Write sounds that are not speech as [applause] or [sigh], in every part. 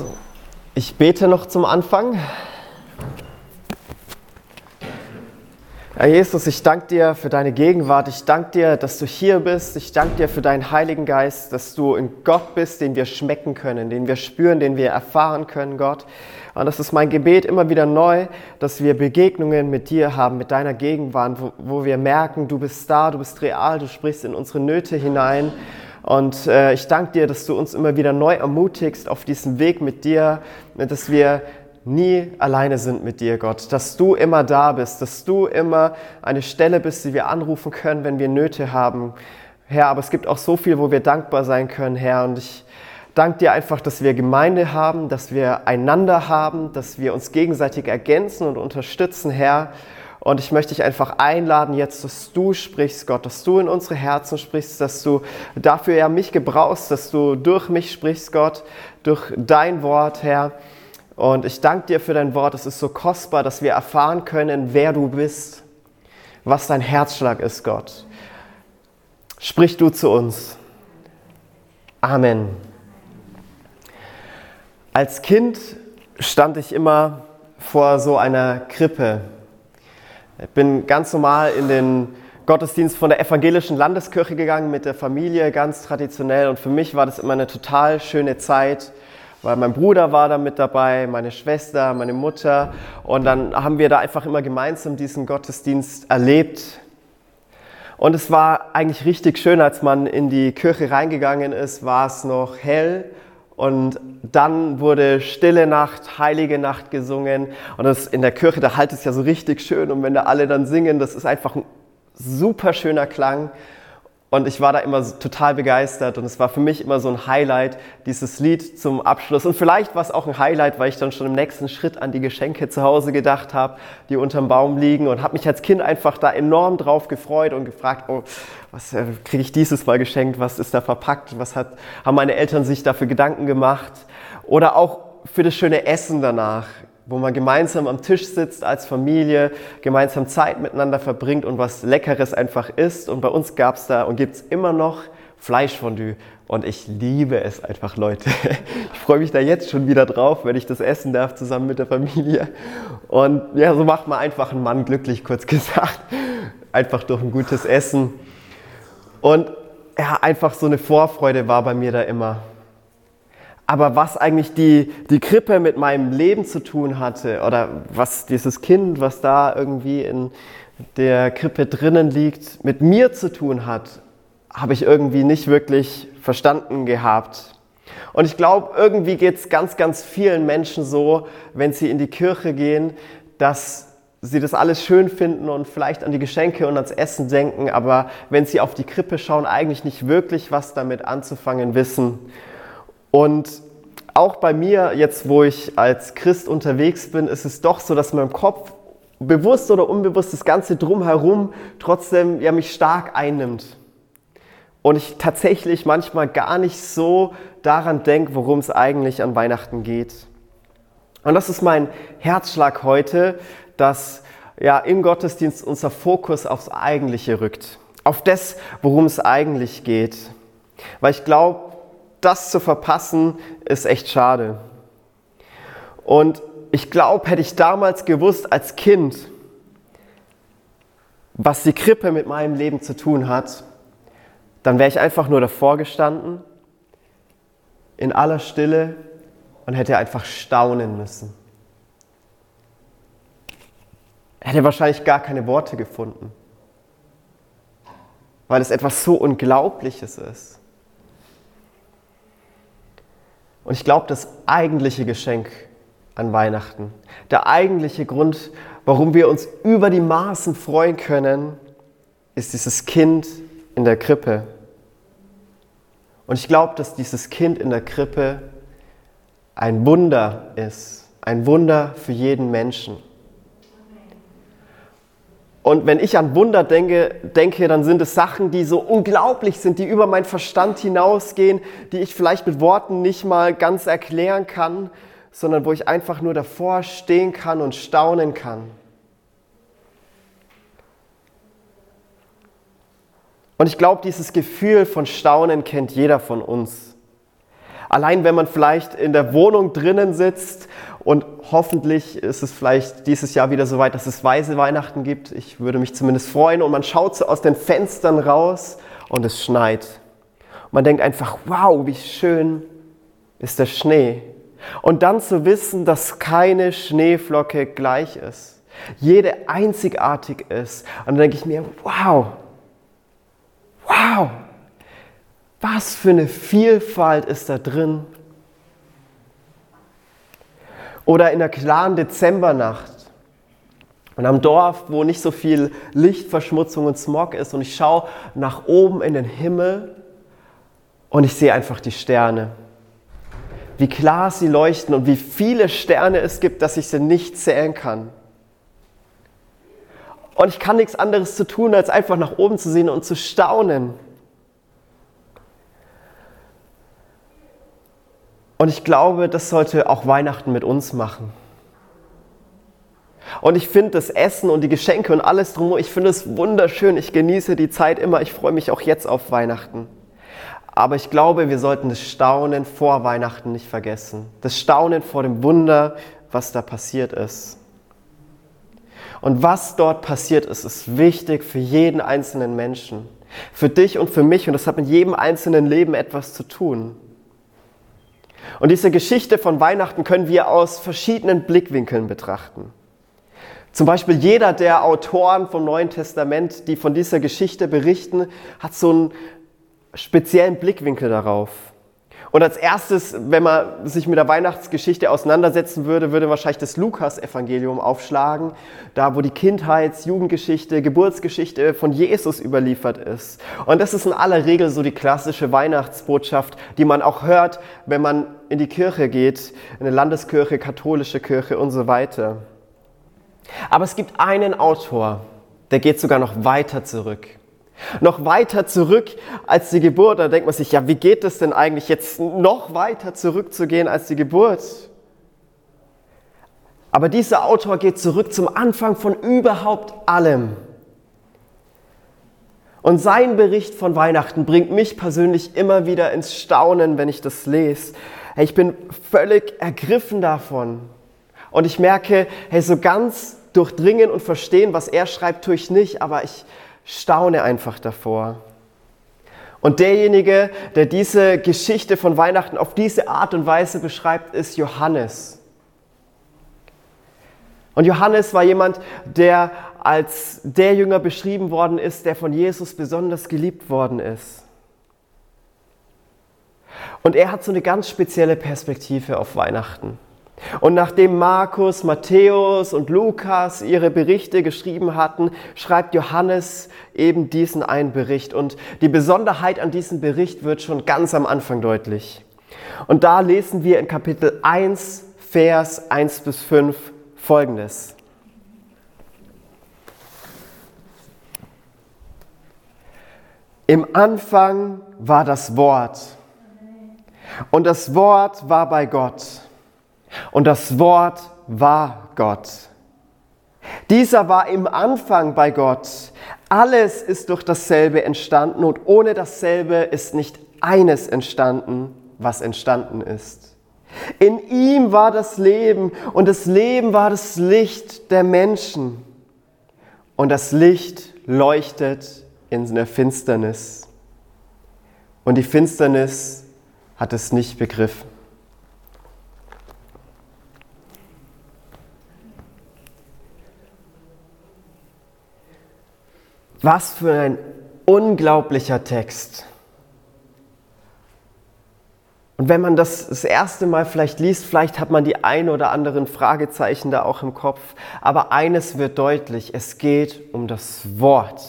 So, ich bete noch zum Anfang. Herr Jesus, ich danke dir für deine Gegenwart. Ich danke dir, dass du hier bist. Ich danke dir für deinen Heiligen Geist, dass du ein Gott bist, den wir schmecken können, den wir spüren, den wir erfahren können, Gott. Und das ist mein Gebet immer wieder neu, dass wir Begegnungen mit dir haben, mit deiner Gegenwart, wo, wo wir merken, du bist da, du bist real, du sprichst in unsere Nöte hinein. Und äh, ich danke dir, dass du uns immer wieder neu ermutigst auf diesem Weg mit dir, dass wir nie alleine sind mit dir, Gott, dass du immer da bist, dass du immer eine Stelle bist, die wir anrufen können, wenn wir Nöte haben. Herr, aber es gibt auch so viel, wo wir dankbar sein können, Herr. Und ich danke dir einfach, dass wir Gemeinde haben, dass wir einander haben, dass wir uns gegenseitig ergänzen und unterstützen, Herr. Und ich möchte dich einfach einladen, jetzt, dass du sprichst, Gott, dass du in unsere Herzen sprichst, dass du dafür ja mich gebrauchst, dass du durch mich sprichst, Gott, durch dein Wort, Herr. Und ich danke dir für dein Wort. Es ist so kostbar, dass wir erfahren können, wer du bist, was dein Herzschlag ist, Gott. Sprich du zu uns. Amen. Als Kind stand ich immer vor so einer Krippe. Ich bin ganz normal in den Gottesdienst von der evangelischen Landeskirche gegangen mit der Familie, ganz traditionell. Und für mich war das immer eine total schöne Zeit weil mein Bruder war da mit dabei, meine Schwester, meine Mutter. Und dann haben wir da einfach immer gemeinsam diesen Gottesdienst erlebt. Und es war eigentlich richtig schön, als man in die Kirche reingegangen ist, war es noch hell. Und dann wurde Stille Nacht, Heilige Nacht gesungen. Und das in der Kirche, da halt es ja so richtig schön. Und wenn da alle dann singen, das ist einfach ein super schöner Klang. Und ich war da immer total begeistert und es war für mich immer so ein Highlight, dieses Lied zum Abschluss. Und vielleicht war es auch ein Highlight, weil ich dann schon im nächsten Schritt an die Geschenke zu Hause gedacht habe, die unterm Baum liegen und habe mich als Kind einfach da enorm drauf gefreut und gefragt, oh, was äh, kriege ich dieses Mal geschenkt, was ist da verpackt, was hat, haben meine Eltern sich dafür Gedanken gemacht. Oder auch für das schöne Essen danach wo man gemeinsam am Tisch sitzt als Familie, gemeinsam Zeit miteinander verbringt und was Leckeres einfach isst. Und bei uns gab es da und gibt es immer noch Fleischfondue. Und ich liebe es einfach, Leute. [laughs] Ich freue mich da jetzt schon wieder drauf, wenn ich das essen darf zusammen mit der Familie. Und ja, so macht man einfach einen Mann glücklich, kurz [laughs] gesagt. Einfach durch ein gutes Essen. Und ja, einfach so eine Vorfreude war bei mir da immer. Aber was eigentlich die, die Krippe mit meinem Leben zu tun hatte oder was dieses Kind, was da irgendwie in der Krippe drinnen liegt, mit mir zu tun hat, habe ich irgendwie nicht wirklich verstanden gehabt. Und ich glaube, irgendwie geht es ganz, ganz vielen Menschen so, wenn sie in die Kirche gehen, dass sie das alles schön finden und vielleicht an die Geschenke und ans Essen denken, aber wenn sie auf die Krippe schauen, eigentlich nicht wirklich was damit anzufangen wissen. Und auch bei mir, jetzt wo ich als Christ unterwegs bin, ist es doch so, dass mein Kopf bewusst oder unbewusst das Ganze drumherum trotzdem ja, mich stark einnimmt. Und ich tatsächlich manchmal gar nicht so daran denke, worum es eigentlich an Weihnachten geht. Und das ist mein Herzschlag heute, dass ja im Gottesdienst unser Fokus aufs Eigentliche rückt. Auf das, worum es eigentlich geht. Weil ich glaube, das zu verpassen, ist echt schade. Und ich glaube, hätte ich damals gewusst als Kind, was die Krippe mit meinem Leben zu tun hat, dann wäre ich einfach nur davor gestanden, in aller Stille und hätte einfach staunen müssen. Hätte wahrscheinlich gar keine Worte gefunden, weil es etwas so Unglaubliches ist. Und ich glaube, das eigentliche Geschenk an Weihnachten, der eigentliche Grund, warum wir uns über die Maßen freuen können, ist dieses Kind in der Krippe. Und ich glaube, dass dieses Kind in der Krippe ein Wunder ist, ein Wunder für jeden Menschen. Und wenn ich an Wunder denke, denke, dann sind es Sachen, die so unglaublich sind, die über meinen Verstand hinausgehen, die ich vielleicht mit Worten nicht mal ganz erklären kann, sondern wo ich einfach nur davor stehen kann und staunen kann. Und ich glaube, dieses Gefühl von Staunen kennt jeder von uns. Allein wenn man vielleicht in der Wohnung drinnen sitzt und hoffentlich ist es vielleicht dieses Jahr wieder so weit, dass es weiße Weihnachten gibt. Ich würde mich zumindest freuen und man schaut so aus den Fenstern raus und es schneit. Man denkt einfach, wow, wie schön ist der Schnee. Und dann zu wissen, dass keine Schneeflocke gleich ist. Jede einzigartig ist. Und dann denke ich mir, wow, wow, was für eine Vielfalt ist da drin. Oder in der klaren Dezembernacht und am Dorf, wo nicht so viel Lichtverschmutzung und Smog ist und ich schaue nach oben in den Himmel und ich sehe einfach die Sterne. Wie klar sie leuchten und wie viele Sterne es gibt, dass ich sie nicht zählen kann. Und ich kann nichts anderes zu tun, als einfach nach oben zu sehen und zu staunen. Und ich glaube, das sollte auch Weihnachten mit uns machen. Und ich finde das Essen und die Geschenke und alles drumherum, ich finde es wunderschön. Ich genieße die Zeit immer. Ich freue mich auch jetzt auf Weihnachten. Aber ich glaube, wir sollten das Staunen vor Weihnachten nicht vergessen. Das Staunen vor dem Wunder, was da passiert ist. Und was dort passiert ist, ist wichtig für jeden einzelnen Menschen. Für dich und für mich. Und das hat mit jedem einzelnen Leben etwas zu tun. Und diese Geschichte von Weihnachten können wir aus verschiedenen Blickwinkeln betrachten. Zum Beispiel jeder der Autoren vom Neuen Testament, die von dieser Geschichte berichten, hat so einen speziellen Blickwinkel darauf. Und als erstes, wenn man sich mit der Weihnachtsgeschichte auseinandersetzen würde, würde wahrscheinlich das Lukas-Evangelium aufschlagen, da wo die Kindheits-, Jugendgeschichte, Geburtsgeschichte von Jesus überliefert ist. Und das ist in aller Regel so die klassische Weihnachtsbotschaft, die man auch hört, wenn man in die Kirche geht, in eine Landeskirche, katholische Kirche und so weiter. Aber es gibt einen Autor, der geht sogar noch weiter zurück. Noch weiter zurück als die Geburt. Da denkt man sich, ja, wie geht es denn eigentlich jetzt noch weiter zurückzugehen als die Geburt? Aber dieser Autor geht zurück zum Anfang von überhaupt allem. Und sein Bericht von Weihnachten bringt mich persönlich immer wieder ins Staunen, wenn ich das lese. Ich bin völlig ergriffen davon. Und ich merke, hey, so ganz durchdringen und verstehen, was er schreibt, tue ich nicht, aber ich, staune einfach davor. Und derjenige, der diese Geschichte von Weihnachten auf diese Art und Weise beschreibt, ist Johannes. Und Johannes war jemand, der als der Jünger beschrieben worden ist, der von Jesus besonders geliebt worden ist. Und er hat so eine ganz spezielle Perspektive auf Weihnachten. Und nachdem Markus, Matthäus und Lukas ihre Berichte geschrieben hatten, schreibt Johannes eben diesen einen Bericht. Und die Besonderheit an diesem Bericht wird schon ganz am Anfang deutlich. Und da lesen wir in Kapitel 1, Vers 1 bis 5 folgendes. Im Anfang war das Wort. Und das Wort war bei Gott und das Wort war Gott. Dieser war im Anfang bei Gott. Alles ist durch dasselbe entstanden und ohne dasselbe ist nicht eines entstanden, was entstanden ist. In ihm war das Leben und das Leben war das Licht der Menschen. Und das Licht leuchtet in der Finsternis. Und die Finsternis hat es nicht begriffen. Was für ein unglaublicher Text. Und wenn man das das erste Mal vielleicht liest, vielleicht hat man die ein oder anderen Fragezeichen da auch im Kopf. Aber eines wird deutlich, es geht um das Wort.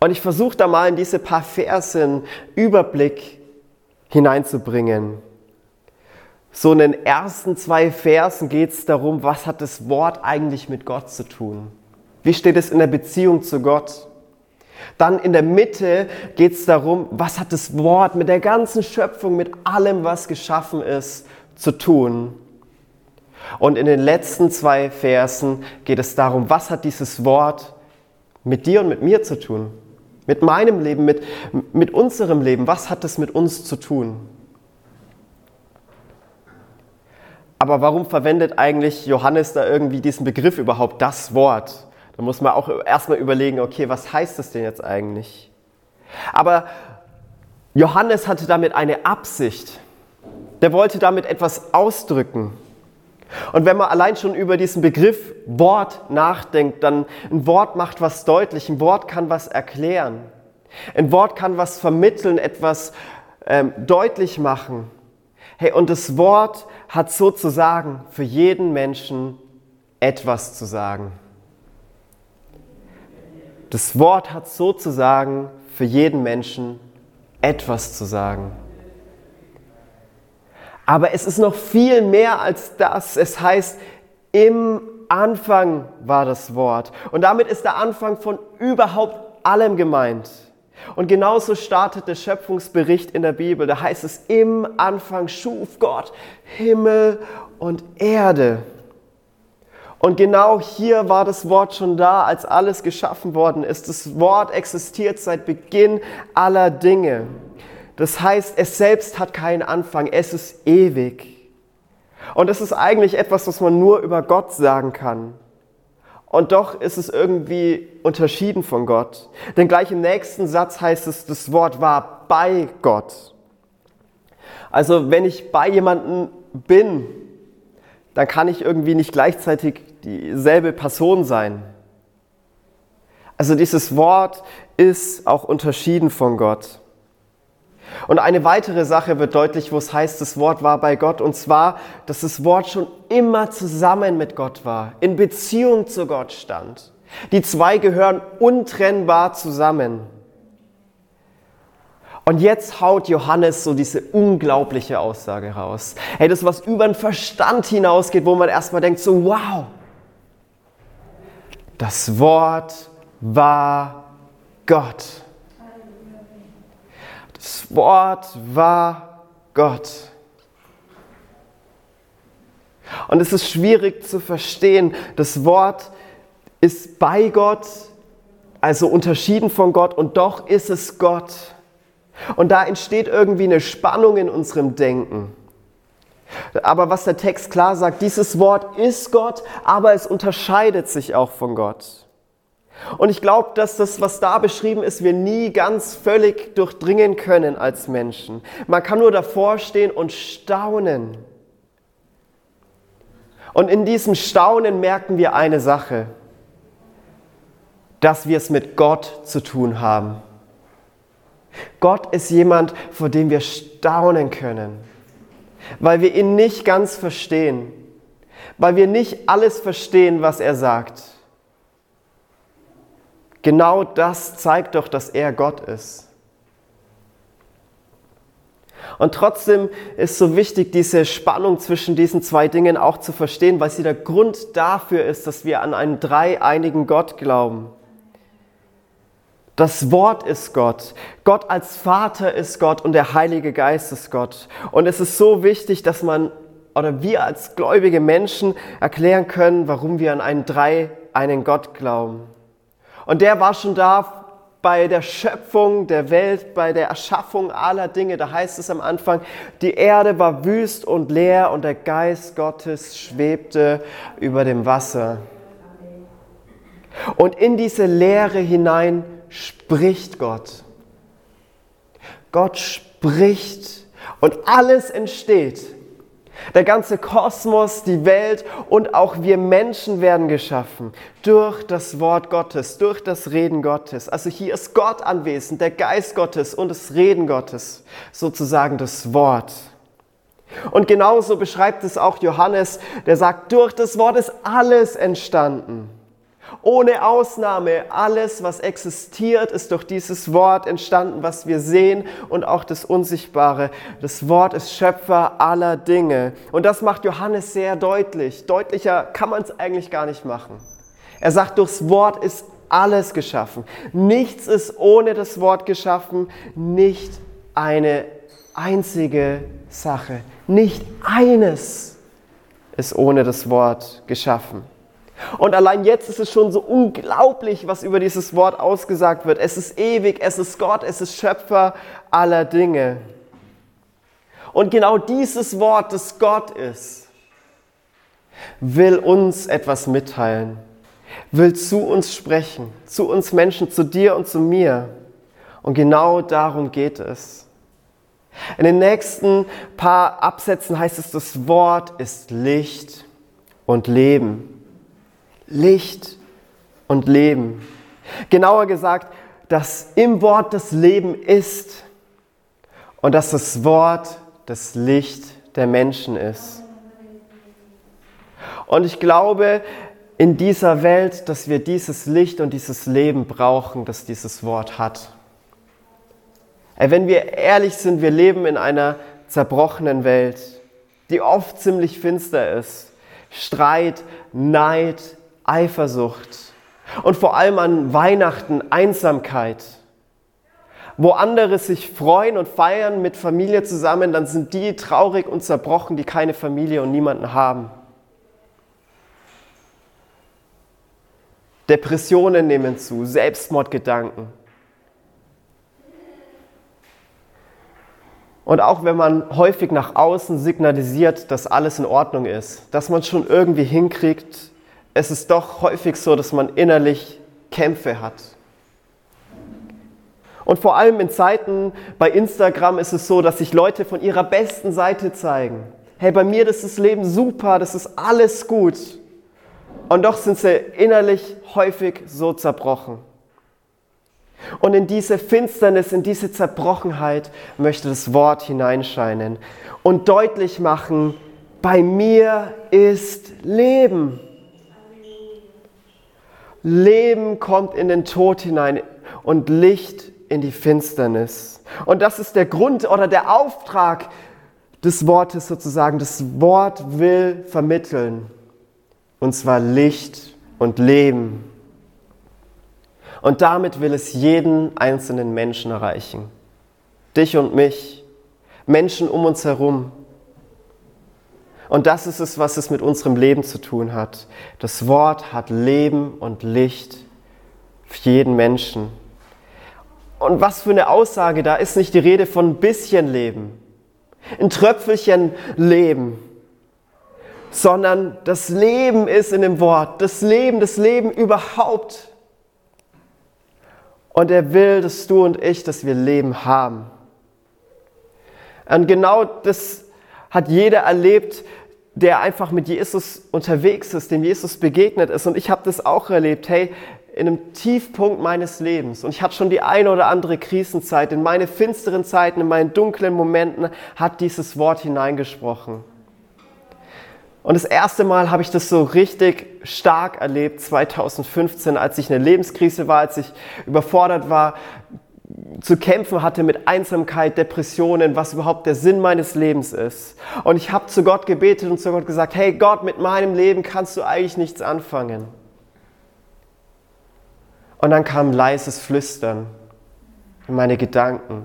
Und ich versuche da mal in diese paar Verse einen Überblick hineinzubringen. So in den ersten zwei Versen geht es darum, was hat das Wort eigentlich mit Gott zu tun. Wie steht es in der Beziehung zu Gott? Dann in der Mitte geht es darum, was hat das Wort mit der ganzen Schöpfung, mit allem, was geschaffen ist, zu tun. Und in den letzten zwei Versen geht es darum, was hat dieses Wort mit dir und mit mir zu tun? Mit meinem Leben, mit, mit unserem Leben. Was hat das mit uns zu tun? Aber warum verwendet eigentlich Johannes da irgendwie diesen Begriff überhaupt, das Wort? Da muss man auch erstmal überlegen, okay, was heißt das denn jetzt eigentlich? Aber Johannes hatte damit eine Absicht. Der wollte damit etwas ausdrücken. Und wenn man allein schon über diesen Begriff Wort nachdenkt, dann ein Wort macht was deutlich, ein Wort kann was erklären, ein Wort kann was vermitteln, etwas ähm, deutlich machen. Hey, und das Wort hat sozusagen für jeden Menschen etwas zu sagen. Das Wort hat sozusagen für jeden Menschen etwas zu sagen. Aber es ist noch viel mehr als das. Es heißt, im Anfang war das Wort. Und damit ist der Anfang von überhaupt allem gemeint. Und genauso startet der Schöpfungsbericht in der Bibel. Da heißt es, im Anfang schuf Gott Himmel und Erde. Und genau hier war das Wort schon da, als alles geschaffen worden ist. Das Wort existiert seit Beginn aller Dinge. Das heißt, es selbst hat keinen Anfang, es ist ewig. Und das ist eigentlich etwas, was man nur über Gott sagen kann. Und doch ist es irgendwie unterschieden von Gott. Denn gleich im nächsten Satz heißt es, das Wort war bei Gott. Also wenn ich bei jemandem bin, dann kann ich irgendwie nicht gleichzeitig dieselbe Person sein. Also dieses Wort ist auch unterschieden von Gott. Und eine weitere Sache wird deutlich, wo es heißt, das Wort war bei Gott, und zwar, dass das Wort schon immer zusammen mit Gott war, in Beziehung zu Gott stand. Die zwei gehören untrennbar zusammen. Und jetzt haut Johannes so diese unglaubliche Aussage raus. Hey, das, was über den Verstand hinausgeht, wo man erstmal denkt, so wow, das Wort war Gott. Das Wort war Gott. Und es ist schwierig zu verstehen. Das Wort ist bei Gott, also unterschieden von Gott, und doch ist es Gott. Und da entsteht irgendwie eine Spannung in unserem Denken. Aber was der Text klar sagt, dieses Wort ist Gott, aber es unterscheidet sich auch von Gott. Und ich glaube, dass das, was da beschrieben ist, wir nie ganz völlig durchdringen können als Menschen. Man kann nur davor stehen und staunen. Und in diesem Staunen merken wir eine Sache, dass wir es mit Gott zu tun haben. Gott ist jemand, vor dem wir staunen können, weil wir ihn nicht ganz verstehen, weil wir nicht alles verstehen, was er sagt. Genau das zeigt doch, dass er Gott ist. Und trotzdem ist so wichtig, diese Spannung zwischen diesen zwei Dingen auch zu verstehen, weil sie der Grund dafür ist, dass wir an einen dreieinigen Gott glauben. Das Wort ist Gott. Gott als Vater ist Gott und der Heilige Geist ist Gott. Und es ist so wichtig, dass man oder wir als gläubige Menschen erklären können, warum wir an einen dreieinigen Gott glauben. Und der war schon da bei der Schöpfung der Welt, bei der Erschaffung aller Dinge. Da heißt es am Anfang, die Erde war wüst und leer und der Geist Gottes schwebte über dem Wasser. Und in diese Leere hinein spricht Gott. Gott spricht und alles entsteht der ganze Kosmos, die Welt und auch wir Menschen werden geschaffen durch das Wort Gottes, durch das Reden Gottes. Also hier ist Gott anwesend, der Geist Gottes und das Reden Gottes, sozusagen das Wort. Und genauso beschreibt es auch Johannes, der sagt, durch das Wort ist alles entstanden. Ohne Ausnahme, alles, was existiert, ist durch dieses Wort entstanden, was wir sehen und auch das Unsichtbare. Das Wort ist Schöpfer aller Dinge. Und das macht Johannes sehr deutlich. Deutlicher kann man es eigentlich gar nicht machen. Er sagt, durchs Wort ist alles geschaffen. Nichts ist ohne das Wort geschaffen, nicht eine einzige Sache. Nicht eines ist ohne das Wort geschaffen. Und allein jetzt ist es schon so unglaublich, was über dieses Wort ausgesagt wird. Es ist ewig, es ist Gott, es ist Schöpfer aller Dinge. Und genau dieses Wort, das Gott ist, will uns etwas mitteilen, will zu uns sprechen, zu uns Menschen, zu dir und zu mir. Und genau darum geht es. In den nächsten paar Absätzen heißt es, das Wort ist Licht und Leben. Licht und Leben. Genauer gesagt, dass im Wort das Leben ist und dass das Wort das Licht der Menschen ist. Und ich glaube in dieser Welt, dass wir dieses Licht und dieses Leben brauchen, das dieses Wort hat. Wenn wir ehrlich sind, wir leben in einer zerbrochenen Welt, die oft ziemlich finster ist. Streit, Neid, Eifersucht und vor allem an Weihnachten Einsamkeit. Wo andere sich freuen und feiern mit Familie zusammen, dann sind die traurig und zerbrochen, die keine Familie und niemanden haben. Depressionen nehmen zu, Selbstmordgedanken. Und auch wenn man häufig nach außen signalisiert, dass alles in Ordnung ist, dass man schon irgendwie hinkriegt, es ist doch häufig so, dass man innerlich Kämpfe hat. Und vor allem in Zeiten bei Instagram ist es so, dass sich Leute von ihrer besten Seite zeigen. Hey, bei mir ist das Leben super, das ist alles gut. Und doch sind sie innerlich häufig so zerbrochen. Und in diese Finsternis, in diese Zerbrochenheit möchte das Wort hineinscheinen und deutlich machen, bei mir ist Leben. Leben kommt in den Tod hinein und Licht in die Finsternis. Und das ist der Grund oder der Auftrag des Wortes sozusagen. Das Wort will vermitteln. Und zwar Licht und Leben. Und damit will es jeden einzelnen Menschen erreichen. Dich und mich, Menschen um uns herum. Und das ist es, was es mit unserem Leben zu tun hat. Das Wort hat Leben und Licht für jeden Menschen. Und was für eine Aussage, da ist nicht die Rede von ein bisschen Leben, ein Tröpfelchen Leben, sondern das Leben ist in dem Wort, das Leben, das Leben überhaupt. Und er will, dass du und ich, dass wir Leben haben. Und genau das hat jeder erlebt, der einfach mit Jesus unterwegs ist, dem Jesus begegnet ist. Und ich habe das auch erlebt. Hey, in einem Tiefpunkt meines Lebens und ich hatte schon die eine oder andere Krisenzeit, in meine finsteren Zeiten, in meinen dunklen Momenten hat dieses Wort hineingesprochen. Und das erste Mal habe ich das so richtig stark erlebt, 2015, als ich eine Lebenskrise war, als ich überfordert war, zu kämpfen hatte mit Einsamkeit, Depressionen, was überhaupt der Sinn meines Lebens ist. Und ich habe zu Gott gebetet und zu Gott gesagt, hey Gott, mit meinem Leben kannst du eigentlich nichts anfangen. Und dann kam leises Flüstern in meine Gedanken,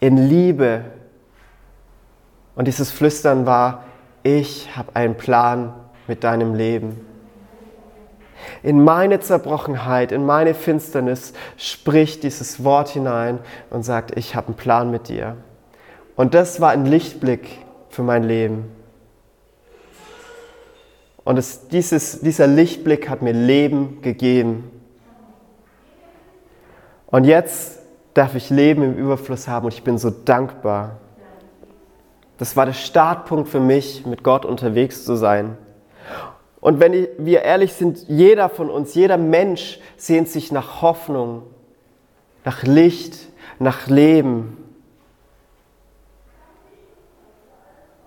in Liebe. Und dieses Flüstern war, ich habe einen Plan mit deinem Leben. In meine Zerbrochenheit, in meine Finsternis spricht dieses Wort hinein und sagt, ich habe einen Plan mit dir. Und das war ein Lichtblick für mein Leben. Und es, dieses, dieser Lichtblick hat mir Leben gegeben. Und jetzt darf ich Leben im Überfluss haben und ich bin so dankbar. Das war der Startpunkt für mich, mit Gott unterwegs zu sein. Und wenn wir ehrlich sind, jeder von uns, jeder Mensch sehnt sich nach Hoffnung, nach Licht, nach Leben.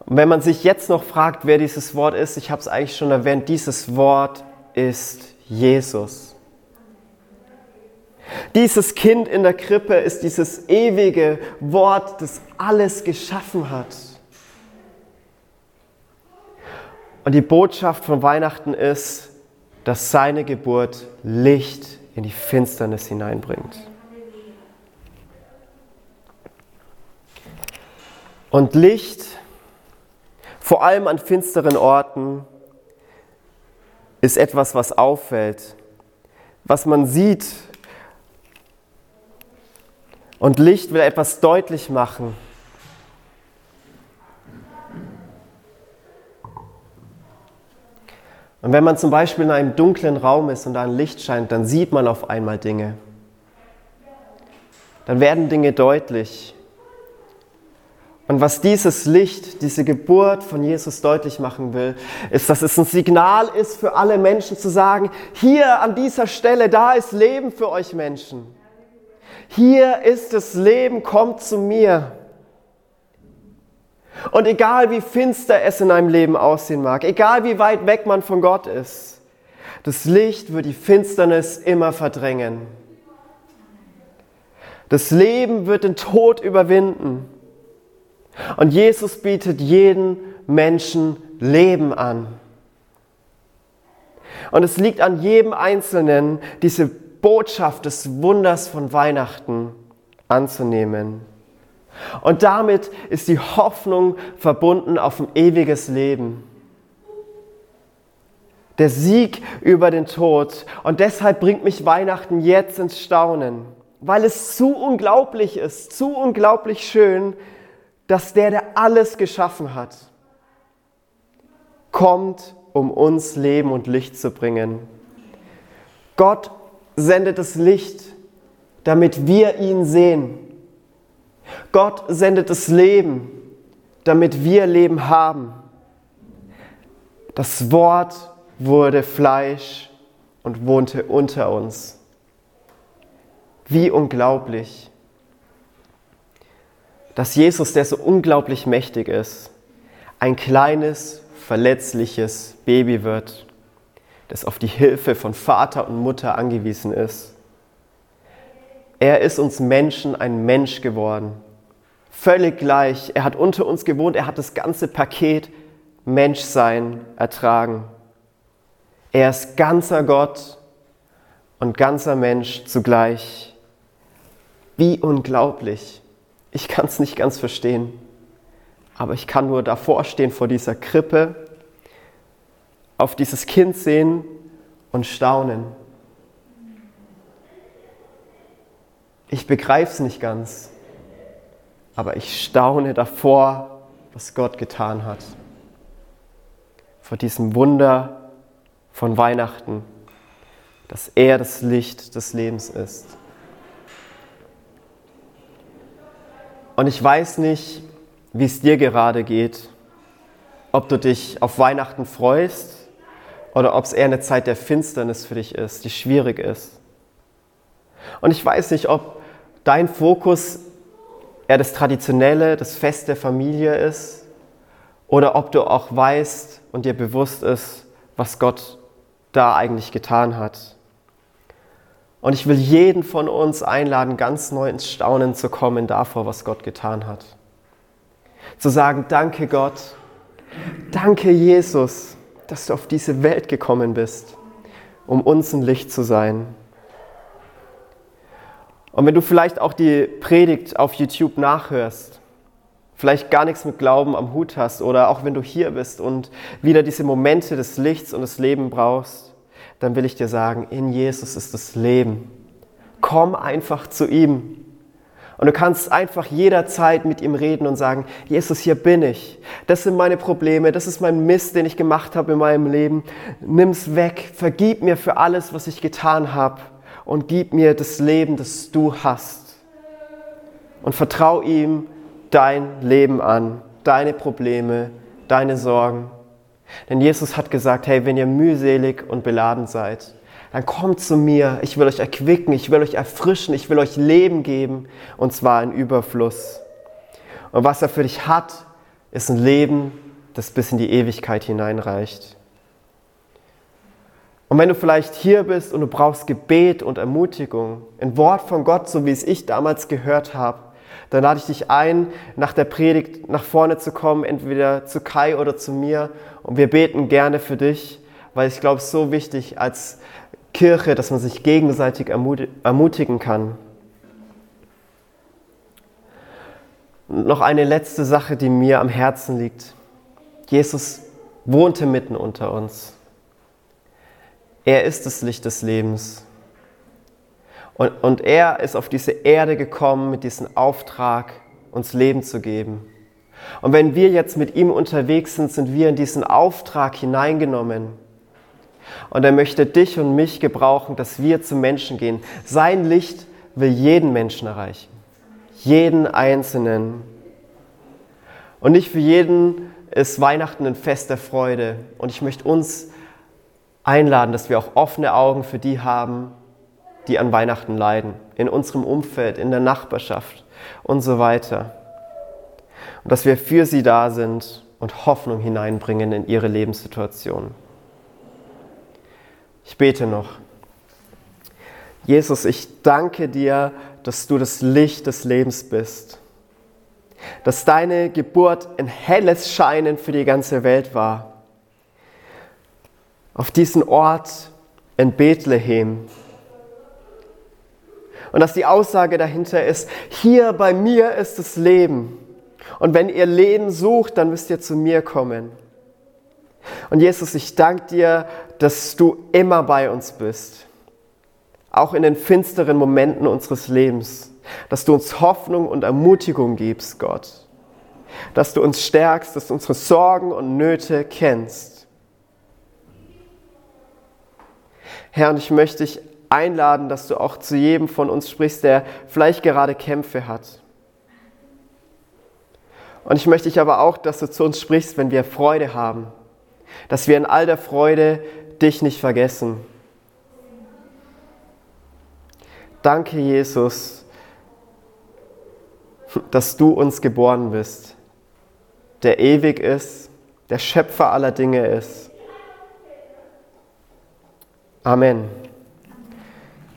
Und wenn man sich jetzt noch fragt, wer dieses Wort ist, ich habe es eigentlich schon erwähnt, dieses Wort ist Jesus. Dieses Kind in der Krippe ist dieses ewige Wort, das alles geschaffen hat. Und die Botschaft von Weihnachten ist, dass seine Geburt Licht in die Finsternis hineinbringt. Und Licht, vor allem an finsteren Orten, ist etwas, was auffällt, was man sieht. Und Licht will etwas deutlich machen. Und wenn man zum Beispiel in einem dunklen Raum ist und da ein Licht scheint, dann sieht man auf einmal Dinge. Dann werden Dinge deutlich. Und was dieses Licht, diese Geburt von Jesus deutlich machen will, ist, dass es ein Signal ist für alle Menschen zu sagen, hier an dieser Stelle, da ist Leben für euch Menschen. Hier ist das Leben, kommt zu mir. Und egal wie finster es in einem Leben aussehen mag, egal wie weit weg man von Gott ist, das Licht wird die Finsternis immer verdrängen. Das Leben wird den Tod überwinden. Und Jesus bietet jeden Menschen Leben an. Und es liegt an jedem Einzelnen, diese Botschaft des Wunders von Weihnachten anzunehmen. Und damit ist die Hoffnung verbunden auf ein ewiges Leben. Der Sieg über den Tod. Und deshalb bringt mich Weihnachten jetzt ins Staunen, weil es zu unglaublich ist, zu unglaublich schön, dass der, der alles geschaffen hat, kommt, um uns Leben und Licht zu bringen. Gott sendet das Licht, damit wir ihn sehen Gott sendet das Leben, damit wir Leben haben. Das Wort wurde Fleisch und wohnte unter uns. Wie unglaublich, dass Jesus, der so unglaublich mächtig ist, ein kleines, verletzliches Baby wird, das auf die Hilfe von Vater und Mutter angewiesen ist. Er ist uns Menschen ein Mensch geworden. Völlig gleich. Er hat unter uns gewohnt. Er hat das ganze Paket Menschsein ertragen. Er ist ganzer Gott und ganzer Mensch zugleich. Wie unglaublich. Ich kann es nicht ganz verstehen. Aber ich kann nur davor stehen vor dieser Krippe, auf dieses Kind sehen und staunen. Ich begreife es nicht ganz, aber ich staune davor, was Gott getan hat. Vor diesem Wunder von Weihnachten, dass er das Licht des Lebens ist. Und ich weiß nicht, wie es dir gerade geht, ob du dich auf Weihnachten freust oder ob es eher eine Zeit der Finsternis für dich ist, die schwierig ist. Und ich weiß nicht, ob dein Fokus eher das Traditionelle, das Fest der Familie ist oder ob du auch weißt und dir bewusst ist, was Gott da eigentlich getan hat. Und ich will jeden von uns einladen, ganz neu ins Staunen zu kommen davor, was Gott getan hat. Zu sagen, danke Gott, danke Jesus, dass du auf diese Welt gekommen bist, um uns ein Licht zu sein. Und wenn du vielleicht auch die Predigt auf YouTube nachhörst, vielleicht gar nichts mit Glauben am Hut hast oder auch wenn du hier bist und wieder diese Momente des Lichts und des Lebens brauchst, dann will ich dir sagen, in Jesus ist das Leben. Komm einfach zu ihm. Und du kannst einfach jederzeit mit ihm reden und sagen, Jesus, hier bin ich. Das sind meine Probleme, das ist mein Mist, den ich gemacht habe in meinem Leben. Nimm's weg, vergib mir für alles, was ich getan habe und gib mir das Leben, das du hast. Und vertrau ihm dein Leben an, deine Probleme, deine Sorgen. Denn Jesus hat gesagt, hey, wenn ihr mühselig und beladen seid, dann kommt zu mir, ich will euch erquicken, ich will euch erfrischen, ich will euch Leben geben, und zwar in Überfluss. Und was er für dich hat, ist ein Leben, das bis in die Ewigkeit hineinreicht. Und wenn du vielleicht hier bist und du brauchst Gebet und Ermutigung, ein Wort von Gott, so wie es ich damals gehört habe, dann lade ich dich ein, nach der Predigt nach vorne zu kommen, entweder zu Kai oder zu mir. Und wir beten gerne für dich, weil ich glaube, es ist so wichtig als Kirche, dass man sich gegenseitig ermutigen kann. Und noch eine letzte Sache, die mir am Herzen liegt. Jesus wohnte mitten unter uns. Er ist das Licht des Lebens. Und, und er ist auf diese Erde gekommen mit diesem Auftrag, uns Leben zu geben. Und wenn wir jetzt mit ihm unterwegs sind, sind wir in diesen Auftrag hineingenommen. Und er möchte dich und mich gebrauchen, dass wir zu Menschen gehen. Sein Licht will jeden Menschen erreichen. Jeden Einzelnen. Und nicht für jeden ist Weihnachten ein Fest der Freude. Und ich möchte uns einladen, dass wir auch offene Augen für die haben, die an Weihnachten leiden. In unserem Umfeld, in der Nachbarschaft und so weiter. Und dass wir für sie da sind und Hoffnung hineinbringen in ihre Lebenssituation. Ich bete noch. Jesus, ich danke dir, dass du das Licht des Lebens bist. Dass deine Geburt ein helles Scheinen für die ganze Welt war. Auf diesen Ort in Bethlehem. Und dass die Aussage dahinter ist, hier bei mir ist das Leben. Und wenn ihr Leben sucht, dann müsst ihr zu mir kommen. Und Jesus, ich danke dir, dass du immer bei uns bist. Auch in den finsteren Momenten unseres Lebens. Dass du uns Hoffnung und Ermutigung gibst, Gott. Dass du uns stärkst, dass du unsere Sorgen und Nöte kennst. Herr, und ich möchte dich einladen, dass du auch zu jedem von uns sprichst, der vielleicht gerade Kämpfe hat und ich möchte dich aber auch, dass du zu uns sprichst, wenn wir Freude haben. Dass wir in all der Freude dich nicht vergessen. Danke, Jesus, dass du uns geboren bist, der ewig ist, der Schöpfer aller Dinge ist. Amen.